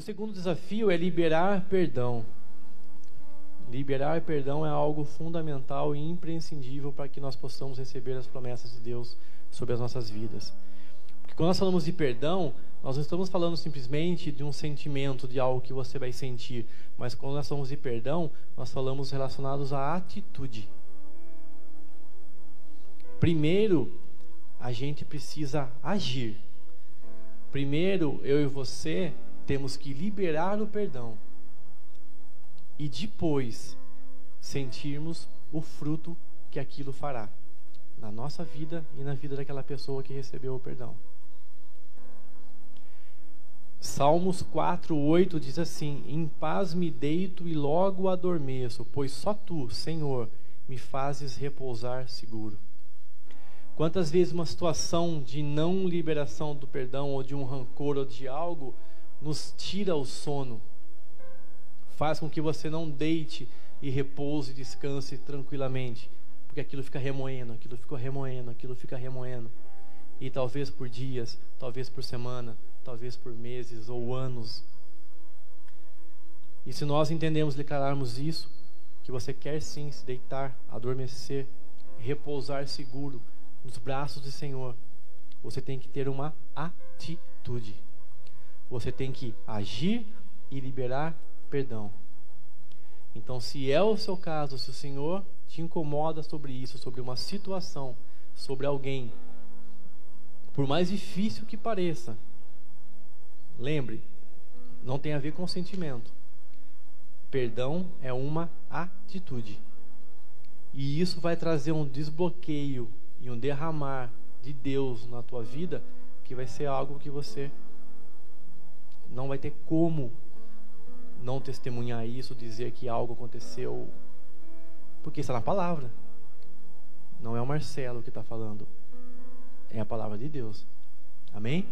segundo desafio é liberar perdão. Liberar perdão é algo fundamental e imprescindível para que nós possamos receber as promessas de Deus sobre as nossas vidas. Porque quando nós falamos de perdão, nós não estamos falando simplesmente de um sentimento, de algo que você vai sentir, mas quando nós falamos de perdão, nós falamos relacionados à atitude. Primeiro, a gente precisa agir. Primeiro, eu e você temos que liberar o perdão e depois sentirmos o fruto que aquilo fará na nossa vida e na vida daquela pessoa que recebeu o perdão. Salmos 4, 8 diz assim: Em paz me deito e logo adormeço, pois só tu, Senhor, me fazes repousar seguro. Quantas vezes uma situação de não liberação do perdão, ou de um rancor, ou de algo, nos tira o sono, faz com que você não deite e repouse e descanse tranquilamente, porque aquilo fica remoendo, aquilo fica remoendo, aquilo fica remoendo. E talvez por dias, talvez por semana, talvez por meses ou anos. E se nós entendemos, declararmos isso, que você quer sim se deitar, adormecer, repousar seguro nos braços do Senhor, você tem que ter uma atitude. Você tem que agir e liberar perdão. Então, se é o seu caso, se o Senhor te incomoda sobre isso, sobre uma situação, sobre alguém, por mais difícil que pareça, lembre, não tem a ver com sentimento. Perdão é uma atitude. E isso vai trazer um desbloqueio e um derramar de Deus na tua vida, que vai ser algo que você não vai ter como não testemunhar isso, dizer que algo aconteceu, porque está na palavra. Não é o Marcelo que está falando, é a palavra de Deus. Amém?